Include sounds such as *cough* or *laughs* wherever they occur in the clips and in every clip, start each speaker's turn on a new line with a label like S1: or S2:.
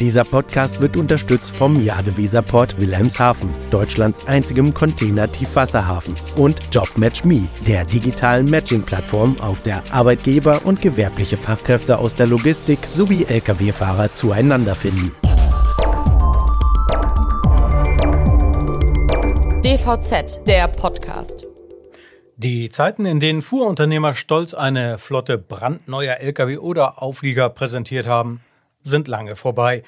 S1: Dieser Podcast wird unterstützt vom Jadeweserport Wilhelmshaven, Deutschlands einzigem Container-Tiefwasserhafen, und JobMatchMe, der digitalen Matching-Plattform, auf der Arbeitgeber und gewerbliche Fachkräfte aus der Logistik sowie Lkw-Fahrer zueinander finden.
S2: DVZ, der Podcast.
S3: Die Zeiten, in denen Fuhrunternehmer stolz eine Flotte brandneuer Lkw oder Auflieger präsentiert haben, sind lange vorbei.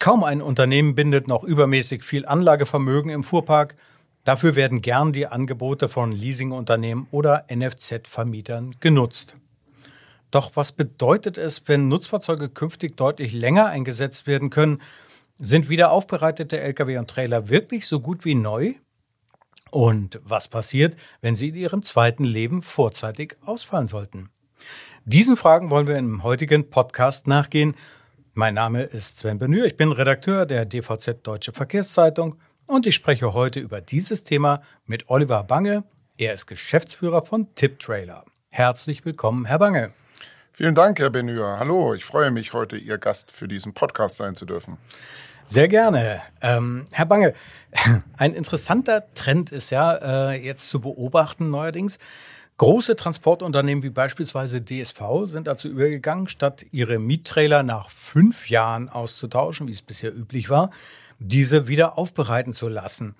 S3: Kaum ein Unternehmen bindet noch übermäßig viel Anlagevermögen im Fuhrpark. Dafür werden gern die Angebote von Leasingunternehmen oder NFZ-Vermietern genutzt. Doch was bedeutet es, wenn Nutzfahrzeuge künftig deutlich länger eingesetzt werden können? Sind wieder aufbereitete Lkw und Trailer wirklich so gut wie neu? Und was passiert, wenn sie in ihrem zweiten Leben vorzeitig ausfallen sollten? Diesen Fragen wollen wir im heutigen Podcast nachgehen. Mein Name ist Sven Benür, ich bin Redakteur der DVZ Deutsche Verkehrszeitung und ich spreche heute über dieses Thema mit Oliver Bange. Er ist Geschäftsführer von Tip Trailer. Herzlich willkommen, Herr Bange.
S4: Vielen Dank, Herr Benür. Hallo, ich freue mich, heute Ihr Gast für diesen Podcast sein zu dürfen.
S3: Sehr gerne. Ähm, Herr Bange, *laughs* ein interessanter Trend ist ja äh, jetzt zu beobachten neuerdings. Große Transportunternehmen wie beispielsweise DSV sind dazu übergegangen, statt ihre Miettrailer nach fünf Jahren auszutauschen, wie es bisher üblich war, diese wieder aufbereiten zu lassen.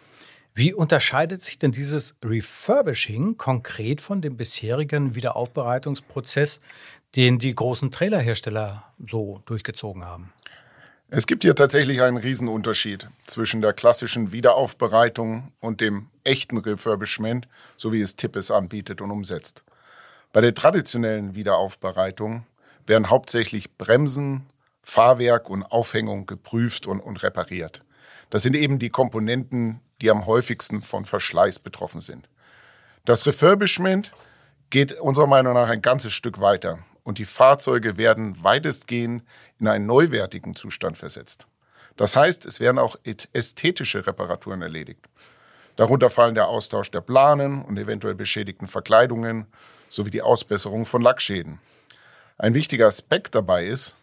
S3: Wie unterscheidet sich denn dieses Refurbishing konkret von dem bisherigen Wiederaufbereitungsprozess, den die großen Trailerhersteller so durchgezogen haben?
S4: Es gibt hier tatsächlich einen Riesenunterschied zwischen der klassischen Wiederaufbereitung und dem echten Refurbishment, so wie es TIP es anbietet und umsetzt. Bei der traditionellen Wiederaufbereitung werden hauptsächlich Bremsen, Fahrwerk und Aufhängung geprüft und, und repariert. Das sind eben die Komponenten, die am häufigsten von Verschleiß betroffen sind. Das Refurbishment geht unserer Meinung nach ein ganzes Stück weiter und die Fahrzeuge werden weitestgehend in einen neuwertigen Zustand versetzt. Das heißt, es werden auch ästhetische Reparaturen erledigt. Darunter fallen der Austausch der Planen und eventuell beschädigten Verkleidungen sowie die Ausbesserung von Lackschäden. Ein wichtiger Aspekt dabei ist,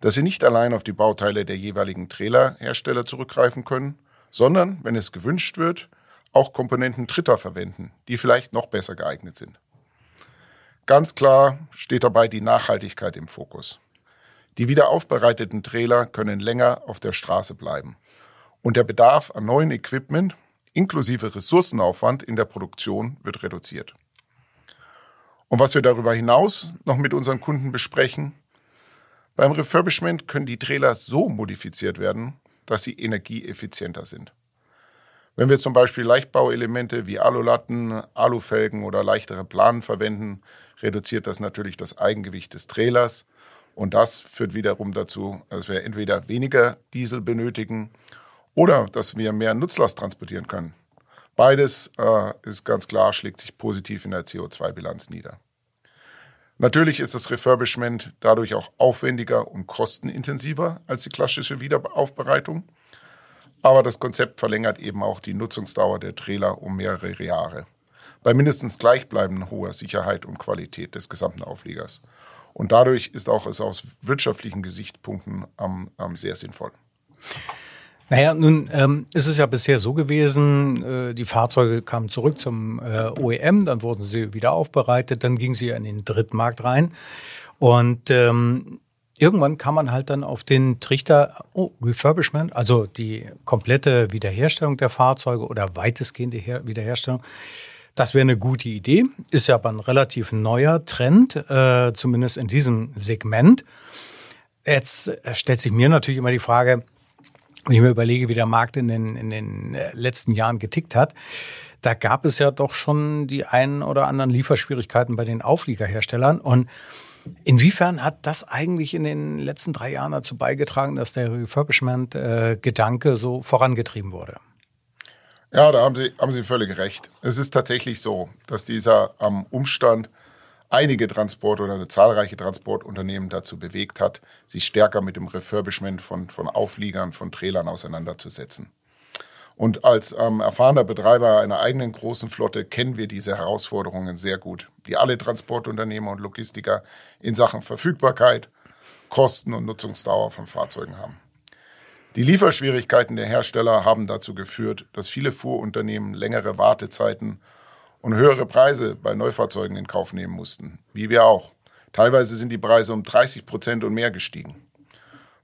S4: dass wir nicht allein auf die Bauteile der jeweiligen Trailerhersteller zurückgreifen können, sondern, wenn es gewünscht wird, auch Komponenten Dritter verwenden, die vielleicht noch besser geeignet sind. Ganz klar steht dabei die Nachhaltigkeit im Fokus. Die wiederaufbereiteten Trailer können länger auf der Straße bleiben. Und der Bedarf an neuen Equipment inklusive Ressourcenaufwand in der Produktion wird reduziert. Und was wir darüber hinaus noch mit unseren Kunden besprechen, beim Refurbishment können die Trailer so modifiziert werden, dass sie energieeffizienter sind. Wenn wir zum Beispiel Leichtbauelemente wie Alulatten, Alufelgen oder leichtere Planen verwenden, reduziert das natürlich das Eigengewicht des Trailers. Und das führt wiederum dazu, dass wir entweder weniger Diesel benötigen oder dass wir mehr Nutzlast transportieren können. Beides äh, ist ganz klar, schlägt sich positiv in der CO2-Bilanz nieder. Natürlich ist das Refurbishment dadurch auch aufwendiger und kostenintensiver als die klassische Wiederaufbereitung. Aber das Konzept verlängert eben auch die Nutzungsdauer der Trailer um mehrere Jahre bei mindestens gleichbleibend hoher Sicherheit und Qualität des gesamten Aufliegers. Und dadurch ist auch es aus wirtschaftlichen Gesichtspunkten ähm, ähm, sehr sinnvoll.
S3: Naja, nun ähm, ist es ja bisher so gewesen, äh, die Fahrzeuge kamen zurück zum äh, OEM, dann wurden sie wieder aufbereitet, dann ging sie in den Drittmarkt rein und ähm, irgendwann kam man halt dann auf den Trichter oh, Refurbishment, also die komplette Wiederherstellung der Fahrzeuge oder weitestgehende Her Wiederherstellung das wäre eine gute Idee, ist ja aber ein relativ neuer Trend, äh, zumindest in diesem Segment. Jetzt äh, stellt sich mir natürlich immer die Frage, wenn ich mir überlege, wie der Markt in den, in den äh, letzten Jahren getickt hat, da gab es ja doch schon die einen oder anderen Lieferschwierigkeiten bei den Aufliegerherstellern. Und inwiefern hat das eigentlich in den letzten drei Jahren dazu beigetragen, dass der Refurbishment-Gedanke äh, so vorangetrieben wurde?
S4: Ja, da haben Sie, haben Sie völlig recht. Es ist tatsächlich so, dass dieser ähm, Umstand einige Transport- oder zahlreiche Transportunternehmen dazu bewegt hat, sich stärker mit dem Refurbishment von, von Aufliegern, von Trailern auseinanderzusetzen. Und als ähm, erfahrener Betreiber einer eigenen großen Flotte kennen wir diese Herausforderungen sehr gut, die alle Transportunternehmer und Logistiker in Sachen Verfügbarkeit, Kosten und Nutzungsdauer von Fahrzeugen haben. Die Lieferschwierigkeiten der Hersteller haben dazu geführt, dass viele Fuhrunternehmen längere Wartezeiten und höhere Preise bei Neufahrzeugen in Kauf nehmen mussten, wie wir auch. Teilweise sind die Preise um 30 Prozent und mehr gestiegen.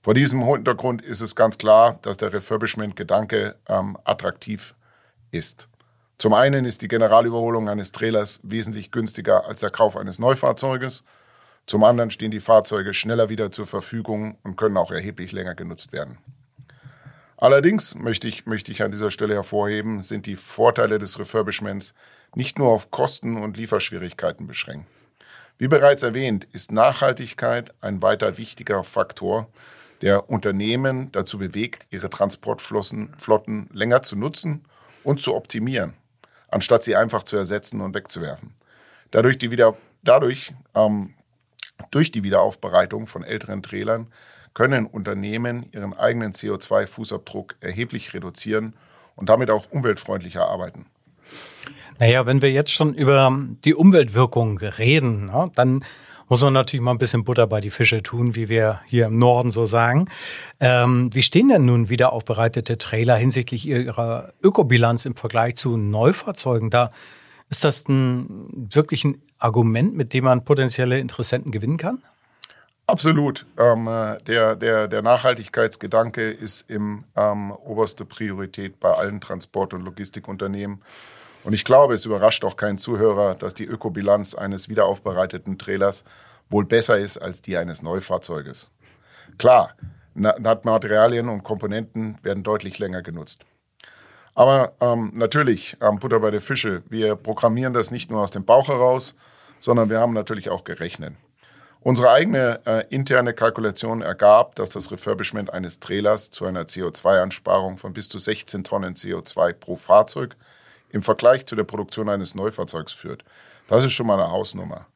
S4: Vor diesem Hintergrund ist es ganz klar, dass der Refurbishment-Gedanke ähm, attraktiv ist. Zum einen ist die Generalüberholung eines Trailers wesentlich günstiger als der Kauf eines Neufahrzeuges. Zum anderen stehen die Fahrzeuge schneller wieder zur Verfügung und können auch erheblich länger genutzt werden. Allerdings möchte ich, möchte ich an dieser Stelle hervorheben, sind die Vorteile des Refurbishments nicht nur auf Kosten und Lieferschwierigkeiten beschränkt. Wie bereits erwähnt, ist Nachhaltigkeit ein weiter wichtiger Faktor, der Unternehmen dazu bewegt, ihre Transportflotten länger zu nutzen und zu optimieren, anstatt sie einfach zu ersetzen und wegzuwerfen. Dadurch, die wieder, dadurch ähm, durch die Wiederaufbereitung von älteren Trailern können Unternehmen ihren eigenen CO2-Fußabdruck erheblich reduzieren und damit auch umweltfreundlicher arbeiten.
S3: Naja, wenn wir jetzt schon über die Umweltwirkung reden, ne, dann muss man natürlich mal ein bisschen Butter bei die Fische tun, wie wir hier im Norden so sagen. Ähm, wie stehen denn nun wieder aufbereitete Trailer hinsichtlich ihrer Ökobilanz im Vergleich zu Neufahrzeugen? Da ist das ein wirklich ein Argument, mit dem man potenzielle Interessenten gewinnen kann?
S4: Absolut. Ähm, äh, der, der, der Nachhaltigkeitsgedanke ist im ähm, oberste Priorität bei allen Transport- und Logistikunternehmen. Und ich glaube, es überrascht auch keinen Zuhörer, dass die Ökobilanz eines wiederaufbereiteten Trailers wohl besser ist als die eines Neufahrzeuges. Klar, Materialien und Komponenten werden deutlich länger genutzt. Aber ähm, natürlich, ähm, Butter bei der Fische, wir programmieren das nicht nur aus dem Bauch heraus, sondern wir haben natürlich auch gerechnet. Unsere eigene äh, interne Kalkulation ergab, dass das Refurbishment eines Trailers zu einer CO2-Einsparung von bis zu 16 Tonnen CO2 pro Fahrzeug im Vergleich zu der Produktion eines Neufahrzeugs führt. Das ist schon mal eine Hausnummer.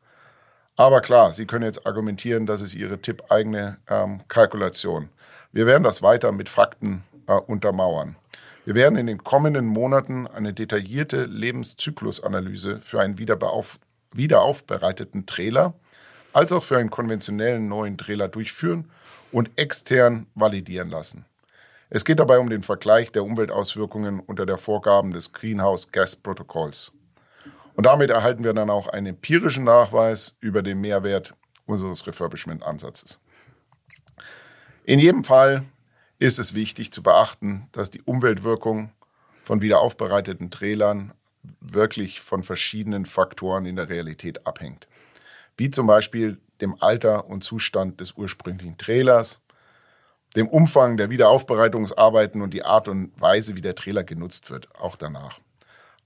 S4: Aber klar, Sie können jetzt argumentieren, das ist Ihre tippeigene ähm, Kalkulation. Wir werden das weiter mit Fakten äh, untermauern. Wir werden in den kommenden Monaten eine detaillierte Lebenszyklusanalyse für einen wiederauf, wiederaufbereiteten Trailer als auch für einen konventionellen neuen Trailer durchführen und extern validieren lassen. Es geht dabei um den Vergleich der Umweltauswirkungen unter der Vorgaben des Greenhouse Gas Protokolls. Und damit erhalten wir dann auch einen empirischen Nachweis über den Mehrwert unseres Refurbishment-Ansatzes. In jedem Fall ist es wichtig zu beachten, dass die Umweltwirkung von wiederaufbereiteten Trailern wirklich von verschiedenen Faktoren in der Realität abhängt wie zum Beispiel dem Alter und Zustand des ursprünglichen Trailers, dem Umfang der Wiederaufbereitungsarbeiten und die Art und Weise, wie der Trailer genutzt wird, auch danach.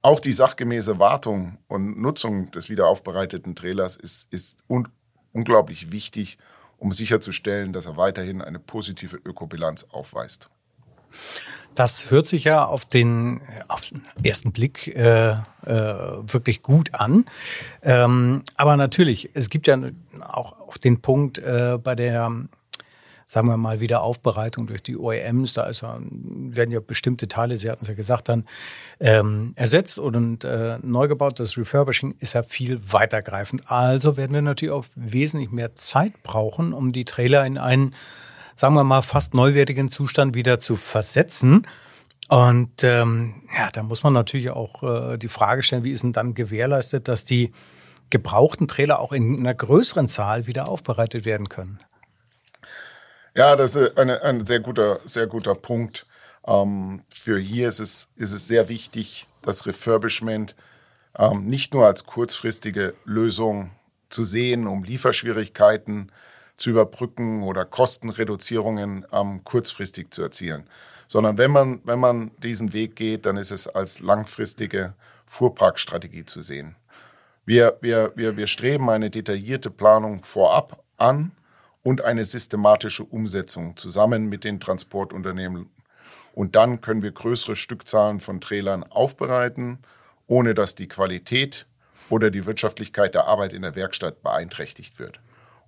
S4: Auch die sachgemäße Wartung und Nutzung des wiederaufbereiteten Trailers ist, ist un unglaublich wichtig, um sicherzustellen, dass er weiterhin eine positive Ökobilanz aufweist.
S3: Das hört sich ja auf den, auf den ersten Blick äh, äh, wirklich gut an. Ähm, aber natürlich, es gibt ja auch auf den Punkt äh, bei der sagen wir mal, Wiederaufbereitung durch die OEMs, da ist ja, werden ja bestimmte Teile, Sie hatten es ja gesagt, dann ähm, ersetzt und äh, neu gebaut. Das Refurbishing ist ja viel weitergreifend. Also werden wir natürlich auch wesentlich mehr Zeit brauchen, um die Trailer in einen sagen wir mal, fast neuwertigen Zustand wieder zu versetzen. Und ähm, ja, da muss man natürlich auch äh, die Frage stellen, wie ist denn dann gewährleistet, dass die gebrauchten Trailer auch in einer größeren Zahl wieder aufbereitet werden können?
S4: Ja, das ist eine, ein sehr guter, sehr guter Punkt. Ähm, für hier ist es, ist es sehr wichtig, das Refurbishment ähm, nicht nur als kurzfristige Lösung zu sehen, um Lieferschwierigkeiten zu überbrücken oder Kostenreduzierungen ähm, kurzfristig zu erzielen. Sondern wenn man, wenn man diesen Weg geht, dann ist es als langfristige Fuhrparkstrategie zu sehen. Wir, wir, wir, wir streben eine detaillierte Planung vorab an und eine systematische Umsetzung zusammen mit den Transportunternehmen. Und dann können wir größere Stückzahlen von Trailern aufbereiten, ohne dass die Qualität oder die Wirtschaftlichkeit der Arbeit in der Werkstatt beeinträchtigt wird.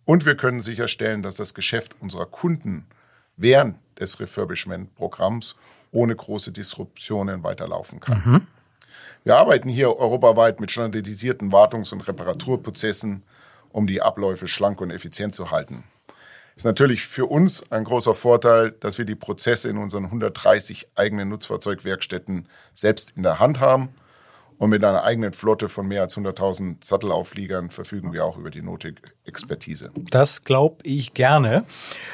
S4: Und wir können sicherstellen, dass das Geschäft unserer Kunden während des Refurbishment-Programms ohne große Disruptionen weiterlaufen kann. Mhm. Wir arbeiten hier europaweit mit standardisierten Wartungs- und Reparaturprozessen, um die Abläufe schlank und effizient zu halten. Ist natürlich für uns ein großer Vorteil, dass wir die Prozesse in unseren 130 eigenen Nutzfahrzeugwerkstätten selbst in der Hand haben. Und mit einer eigenen Flotte von mehr als 100.000 Sattelaufliegern verfügen wir auch über die nötige Expertise.
S3: Das glaube ich gerne.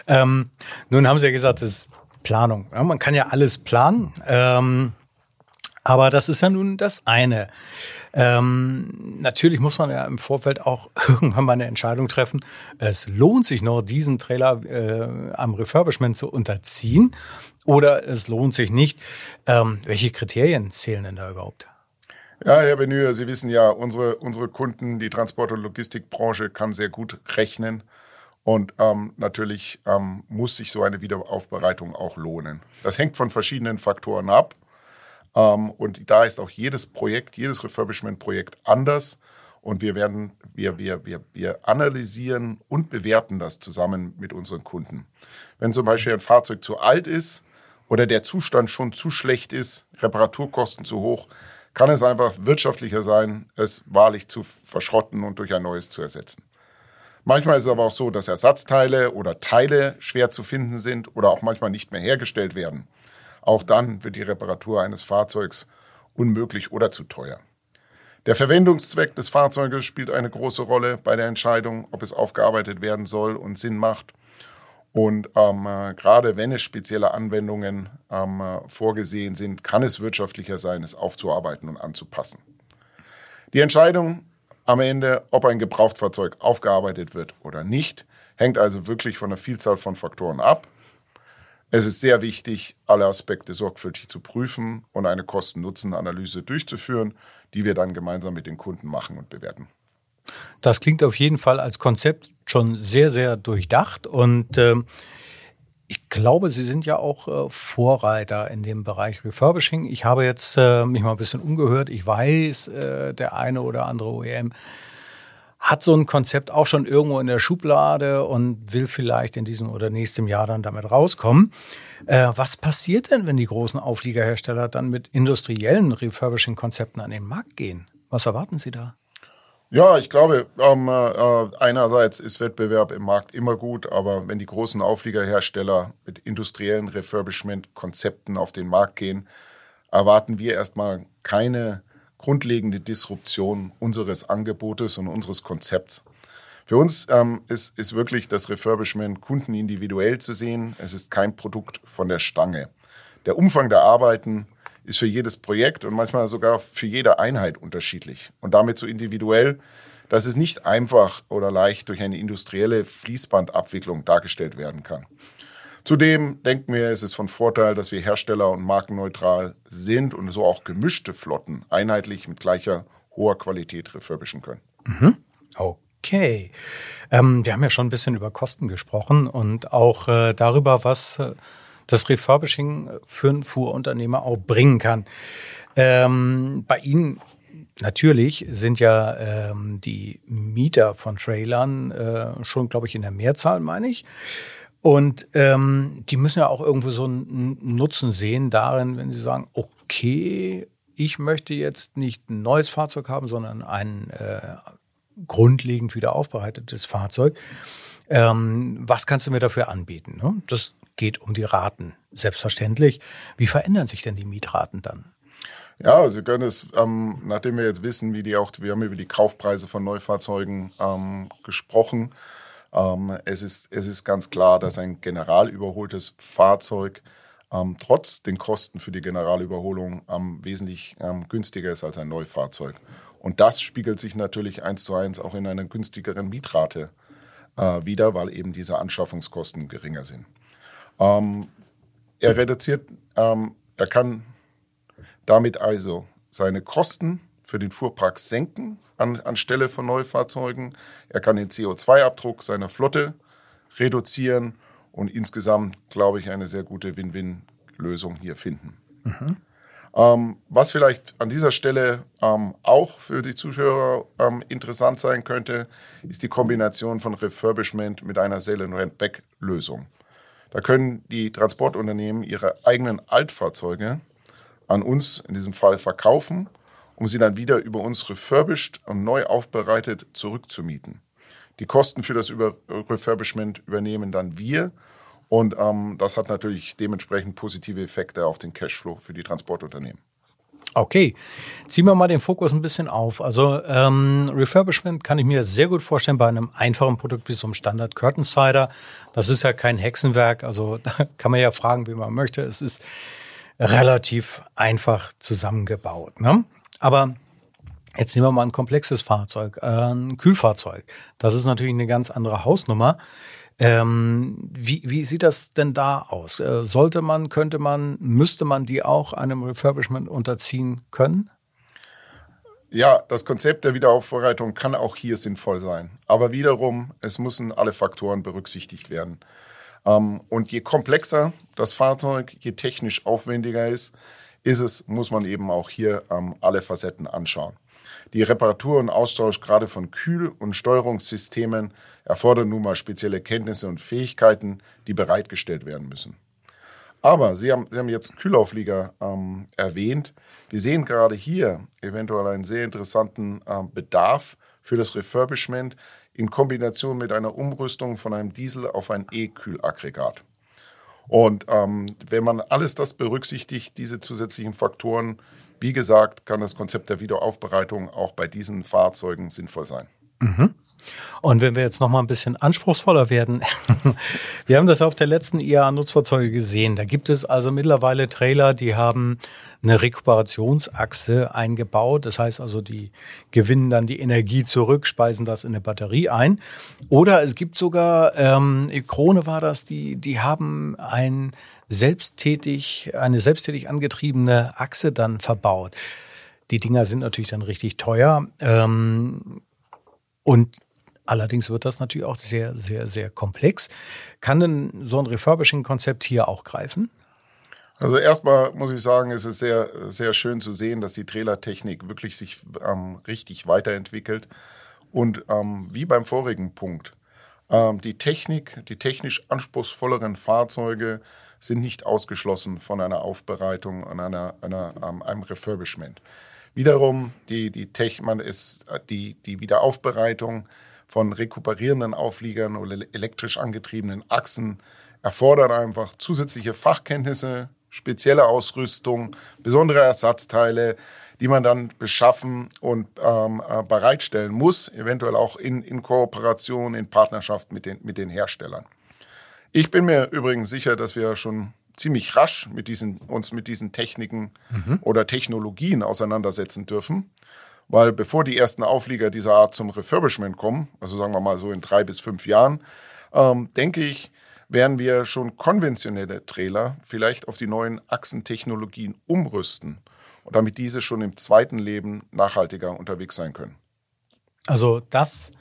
S3: Ähm, nun haben Sie ja gesagt, das ist Planung. Ja, man kann ja alles planen. Ähm, aber das ist ja nun das eine. Ähm, natürlich muss man ja im Vorfeld auch *laughs* irgendwann mal eine Entscheidung treffen. Es lohnt sich noch, diesen Trailer äh, am Refurbishment zu unterziehen oder es lohnt sich nicht. Ähm, welche Kriterien zählen denn da überhaupt?
S4: Ja, Herr Benühe, Sie wissen ja, unsere, unsere Kunden, die Transport- und Logistikbranche kann sehr gut rechnen. Und ähm, natürlich ähm, muss sich so eine Wiederaufbereitung auch lohnen. Das hängt von verschiedenen Faktoren ab. Ähm, und da ist auch jedes Projekt, jedes Refurbishment-Projekt anders. Und wir werden, wir, wir, wir, wir analysieren und bewerten das zusammen mit unseren Kunden. Wenn zum Beispiel ein Fahrzeug zu alt ist oder der Zustand schon zu schlecht ist, Reparaturkosten zu hoch, kann es einfach wirtschaftlicher sein, es wahrlich zu verschrotten und durch ein neues zu ersetzen. Manchmal ist es aber auch so, dass Ersatzteile oder Teile schwer zu finden sind oder auch manchmal nicht mehr hergestellt werden. Auch dann wird die Reparatur eines Fahrzeugs unmöglich oder zu teuer. Der Verwendungszweck des Fahrzeuges spielt eine große Rolle bei der Entscheidung, ob es aufgearbeitet werden soll und Sinn macht. Und ähm, äh, gerade wenn es spezielle Anwendungen ähm, äh, vorgesehen sind, kann es wirtschaftlicher sein, es aufzuarbeiten und anzupassen. Die Entscheidung am Ende, ob ein Gebrauchtfahrzeug aufgearbeitet wird oder nicht, hängt also wirklich von einer Vielzahl von Faktoren ab. Es ist sehr wichtig, alle Aspekte sorgfältig zu prüfen und eine Kosten-Nutzen-Analyse durchzuführen, die wir dann gemeinsam mit den Kunden machen und bewerten.
S3: Das klingt auf jeden Fall als Konzept schon sehr, sehr durchdacht und äh, ich glaube, Sie sind ja auch äh, Vorreiter in dem Bereich Refurbishing. Ich habe jetzt äh, mich mal ein bisschen umgehört. Ich weiß, äh, der eine oder andere OEM hat so ein Konzept auch schon irgendwo in der Schublade und will vielleicht in diesem oder nächstem Jahr dann damit rauskommen. Äh, was passiert denn, wenn die großen Aufliegerhersteller dann mit industriellen Refurbishing-Konzepten an den Markt gehen? Was erwarten Sie da?
S4: Ja, ich glaube, ähm, äh, einerseits ist Wettbewerb im Markt immer gut, aber wenn die großen Aufliegerhersteller mit industriellen Refurbishment-Konzepten auf den Markt gehen, erwarten wir erstmal keine grundlegende Disruption unseres Angebotes und unseres Konzepts. Für uns ähm, ist, ist wirklich das Refurbishment Kunden individuell zu sehen. Es ist kein Produkt von der Stange. Der Umfang der Arbeiten ist für jedes Projekt und manchmal sogar für jede Einheit unterschiedlich und damit so individuell, dass es nicht einfach oder leicht durch eine industrielle Fließbandabwicklung dargestellt werden kann. Zudem denken wir, es ist von Vorteil, dass wir Hersteller- und markenneutral sind und so auch gemischte Flotten einheitlich mit gleicher hoher Qualität refurbischen können.
S3: Mhm. Okay. Ähm, wir haben ja schon ein bisschen über Kosten gesprochen und auch äh, darüber, was äh, das Refurbishing für einen Fuhrunternehmer auch bringen kann. Ähm, bei Ihnen Natürlich sind ja ähm, die Mieter von Trailern äh, schon, glaube ich, in der Mehrzahl, meine ich. Und ähm, die müssen ja auch irgendwo so einen Nutzen sehen darin, wenn sie sagen, okay, ich möchte jetzt nicht ein neues Fahrzeug haben, sondern ein äh, grundlegend wieder aufbereitetes Fahrzeug. Ähm, was kannst du mir dafür anbieten? Ne? Das geht um die Raten, selbstverständlich. Wie verändern sich denn die Mietraten dann?
S4: Ja, Sie können es, ähm, nachdem wir jetzt wissen, wie die auch, wir haben über die Kaufpreise von Neufahrzeugen ähm, gesprochen. Ähm, es, ist, es ist ganz klar, dass ein generalüberholtes Fahrzeug ähm, trotz den Kosten für die Generalüberholung ähm, wesentlich ähm, günstiger ist als ein Neufahrzeug. Und das spiegelt sich natürlich eins zu eins auch in einer günstigeren Mietrate äh, wieder, weil eben diese Anschaffungskosten geringer sind. Ähm, er reduziert, ähm, er kann damit also seine Kosten für den Fuhrpark senken an, anstelle von Neufahrzeugen. Er kann den CO2-Abdruck seiner Flotte reduzieren und insgesamt, glaube ich, eine sehr gute Win-Win-Lösung hier finden. Mhm. Ähm, was vielleicht an dieser Stelle ähm, auch für die Zuschauer ähm, interessant sein könnte, ist die Kombination von Refurbishment mit einer Sell-and-Rent-Back-Lösung. Da können die Transportunternehmen ihre eigenen Altfahrzeuge an uns in diesem Fall verkaufen um sie dann wieder über uns refurbished und neu aufbereitet zurückzumieten. Die Kosten für das Über Refurbishment übernehmen dann wir. Und ähm, das hat natürlich dementsprechend positive Effekte auf den Cashflow für die Transportunternehmen.
S3: Okay, ziehen wir mal den Fokus ein bisschen auf. Also ähm, Refurbishment kann ich mir sehr gut vorstellen bei einem einfachen Produkt wie so einem Standard Curtain Cider. Das ist ja kein Hexenwerk, also *laughs* da kann man ja fragen, wie man möchte. Es ist relativ einfach zusammengebaut. Ne? Aber jetzt nehmen wir mal ein komplexes Fahrzeug, äh, ein Kühlfahrzeug. Das ist natürlich eine ganz andere Hausnummer. Ähm, wie, wie sieht das denn da aus? Äh, sollte man, könnte man, müsste man die auch einem Refurbishment unterziehen können?
S4: Ja, das Konzept der Wiederaufbereitung kann auch hier sinnvoll sein. Aber wiederum, es müssen alle Faktoren berücksichtigt werden. Ähm, und je komplexer das Fahrzeug, je technisch aufwendiger ist, ist es, muss man eben auch hier ähm, alle Facetten anschauen. Die Reparatur und Austausch gerade von Kühl- und Steuerungssystemen erfordern nun mal spezielle Kenntnisse und Fähigkeiten, die bereitgestellt werden müssen. Aber Sie haben, Sie haben jetzt Kühlauflieger ähm, erwähnt. Wir sehen gerade hier eventuell einen sehr interessanten äh, Bedarf für das Refurbishment in Kombination mit einer Umrüstung von einem Diesel auf ein E-Kühlaggregat. Und ähm, wenn man alles das berücksichtigt, diese zusätzlichen Faktoren, wie gesagt, kann das Konzept der Wiederaufbereitung auch bei diesen Fahrzeugen sinnvoll sein.
S3: Mhm. Und wenn wir jetzt noch mal ein bisschen anspruchsvoller werden, *laughs* wir haben das auf der letzten IAA-Nutzfahrzeuge gesehen. Da gibt es also mittlerweile Trailer, die haben eine Rekuperationsachse eingebaut. Das heißt also, die gewinnen dann die Energie zurück, speisen das in eine Batterie ein. Oder es gibt sogar, ähm, Krone war das, die, die haben ein selbsttätig, eine selbsttätig angetriebene Achse dann verbaut. Die Dinger sind natürlich dann richtig teuer. Ähm, und allerdings wird das natürlich auch sehr, sehr, sehr komplex. Kann denn so ein Refurbishing-Konzept hier auch greifen?
S4: Also erstmal muss ich sagen, es ist sehr, sehr schön zu sehen, dass die Trailertechnik wirklich sich ähm, richtig weiterentwickelt. Und ähm, wie beim vorigen Punkt, ähm, die Technik, die technisch anspruchsvolleren Fahrzeuge sind nicht ausgeschlossen von einer Aufbereitung und einer, einer, ähm, einem Refurbishment. Wiederum, die, die, Tech, man ist, die, die Wiederaufbereitung von rekuperierenden Aufliegern oder elektrisch angetriebenen Achsen erfordert einfach zusätzliche Fachkenntnisse, spezielle Ausrüstung, besondere Ersatzteile, die man dann beschaffen und ähm, äh, bereitstellen muss, eventuell auch in, in Kooperation, in Partnerschaft mit den, mit den Herstellern. Ich bin mir übrigens sicher, dass wir schon ziemlich rasch mit diesen, uns mit diesen Techniken mhm. oder Technologien auseinandersetzen dürfen. Weil bevor die ersten Auflieger dieser Art zum Refurbishment kommen, also sagen wir mal so in drei bis fünf Jahren, ähm, denke ich, werden wir schon konventionelle Trailer vielleicht auf die neuen Achsentechnologien umrüsten, damit diese schon im zweiten Leben nachhaltiger unterwegs sein können.
S3: Also das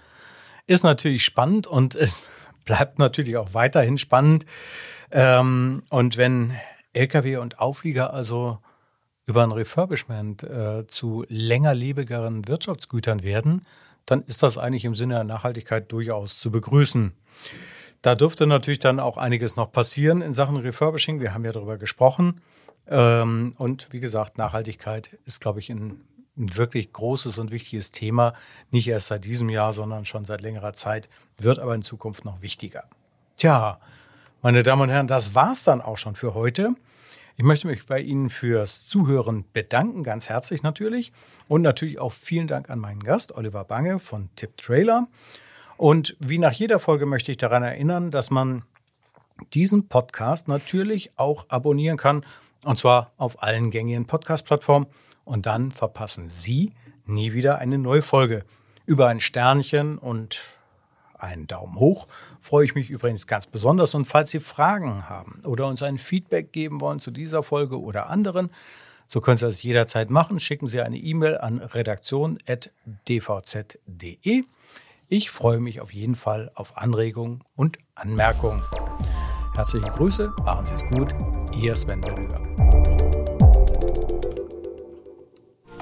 S3: ist natürlich spannend und es bleibt natürlich auch weiterhin spannend. Ähm, und wenn Lkw und Auflieger also über ein Refurbishment äh, zu längerlebigeren Wirtschaftsgütern werden, dann ist das eigentlich im Sinne der Nachhaltigkeit durchaus zu begrüßen. Da dürfte natürlich dann auch einiges noch passieren in Sachen Refurbishing. Wir haben ja darüber gesprochen. Ähm, und wie gesagt, Nachhaltigkeit ist, glaube ich, ein, ein wirklich großes und wichtiges Thema. Nicht erst seit diesem Jahr, sondern schon seit längerer Zeit, wird aber in Zukunft noch wichtiger. Tja, meine Damen und Herren, das war's dann auch schon für heute. Ich möchte mich bei Ihnen fürs Zuhören bedanken, ganz herzlich natürlich. Und natürlich auch vielen Dank an meinen Gast, Oliver Bange von Tip Trailer. Und wie nach jeder Folge möchte ich daran erinnern, dass man diesen Podcast natürlich auch abonnieren kann. Und zwar auf allen gängigen Podcast-Plattformen. Und dann verpassen Sie nie wieder eine neue Folge. Über ein Sternchen und einen Daumen hoch freue ich mich übrigens ganz besonders. Und falls Sie Fragen haben oder uns ein Feedback geben wollen zu dieser Folge oder anderen, so können Sie das jederzeit machen. Schicken Sie eine E-Mail an redaktion.dvz.de. Ich freue mich auf jeden Fall auf Anregungen und Anmerkungen. Herzliche Grüße, machen Sie es gut. Ihr Sven Berüger.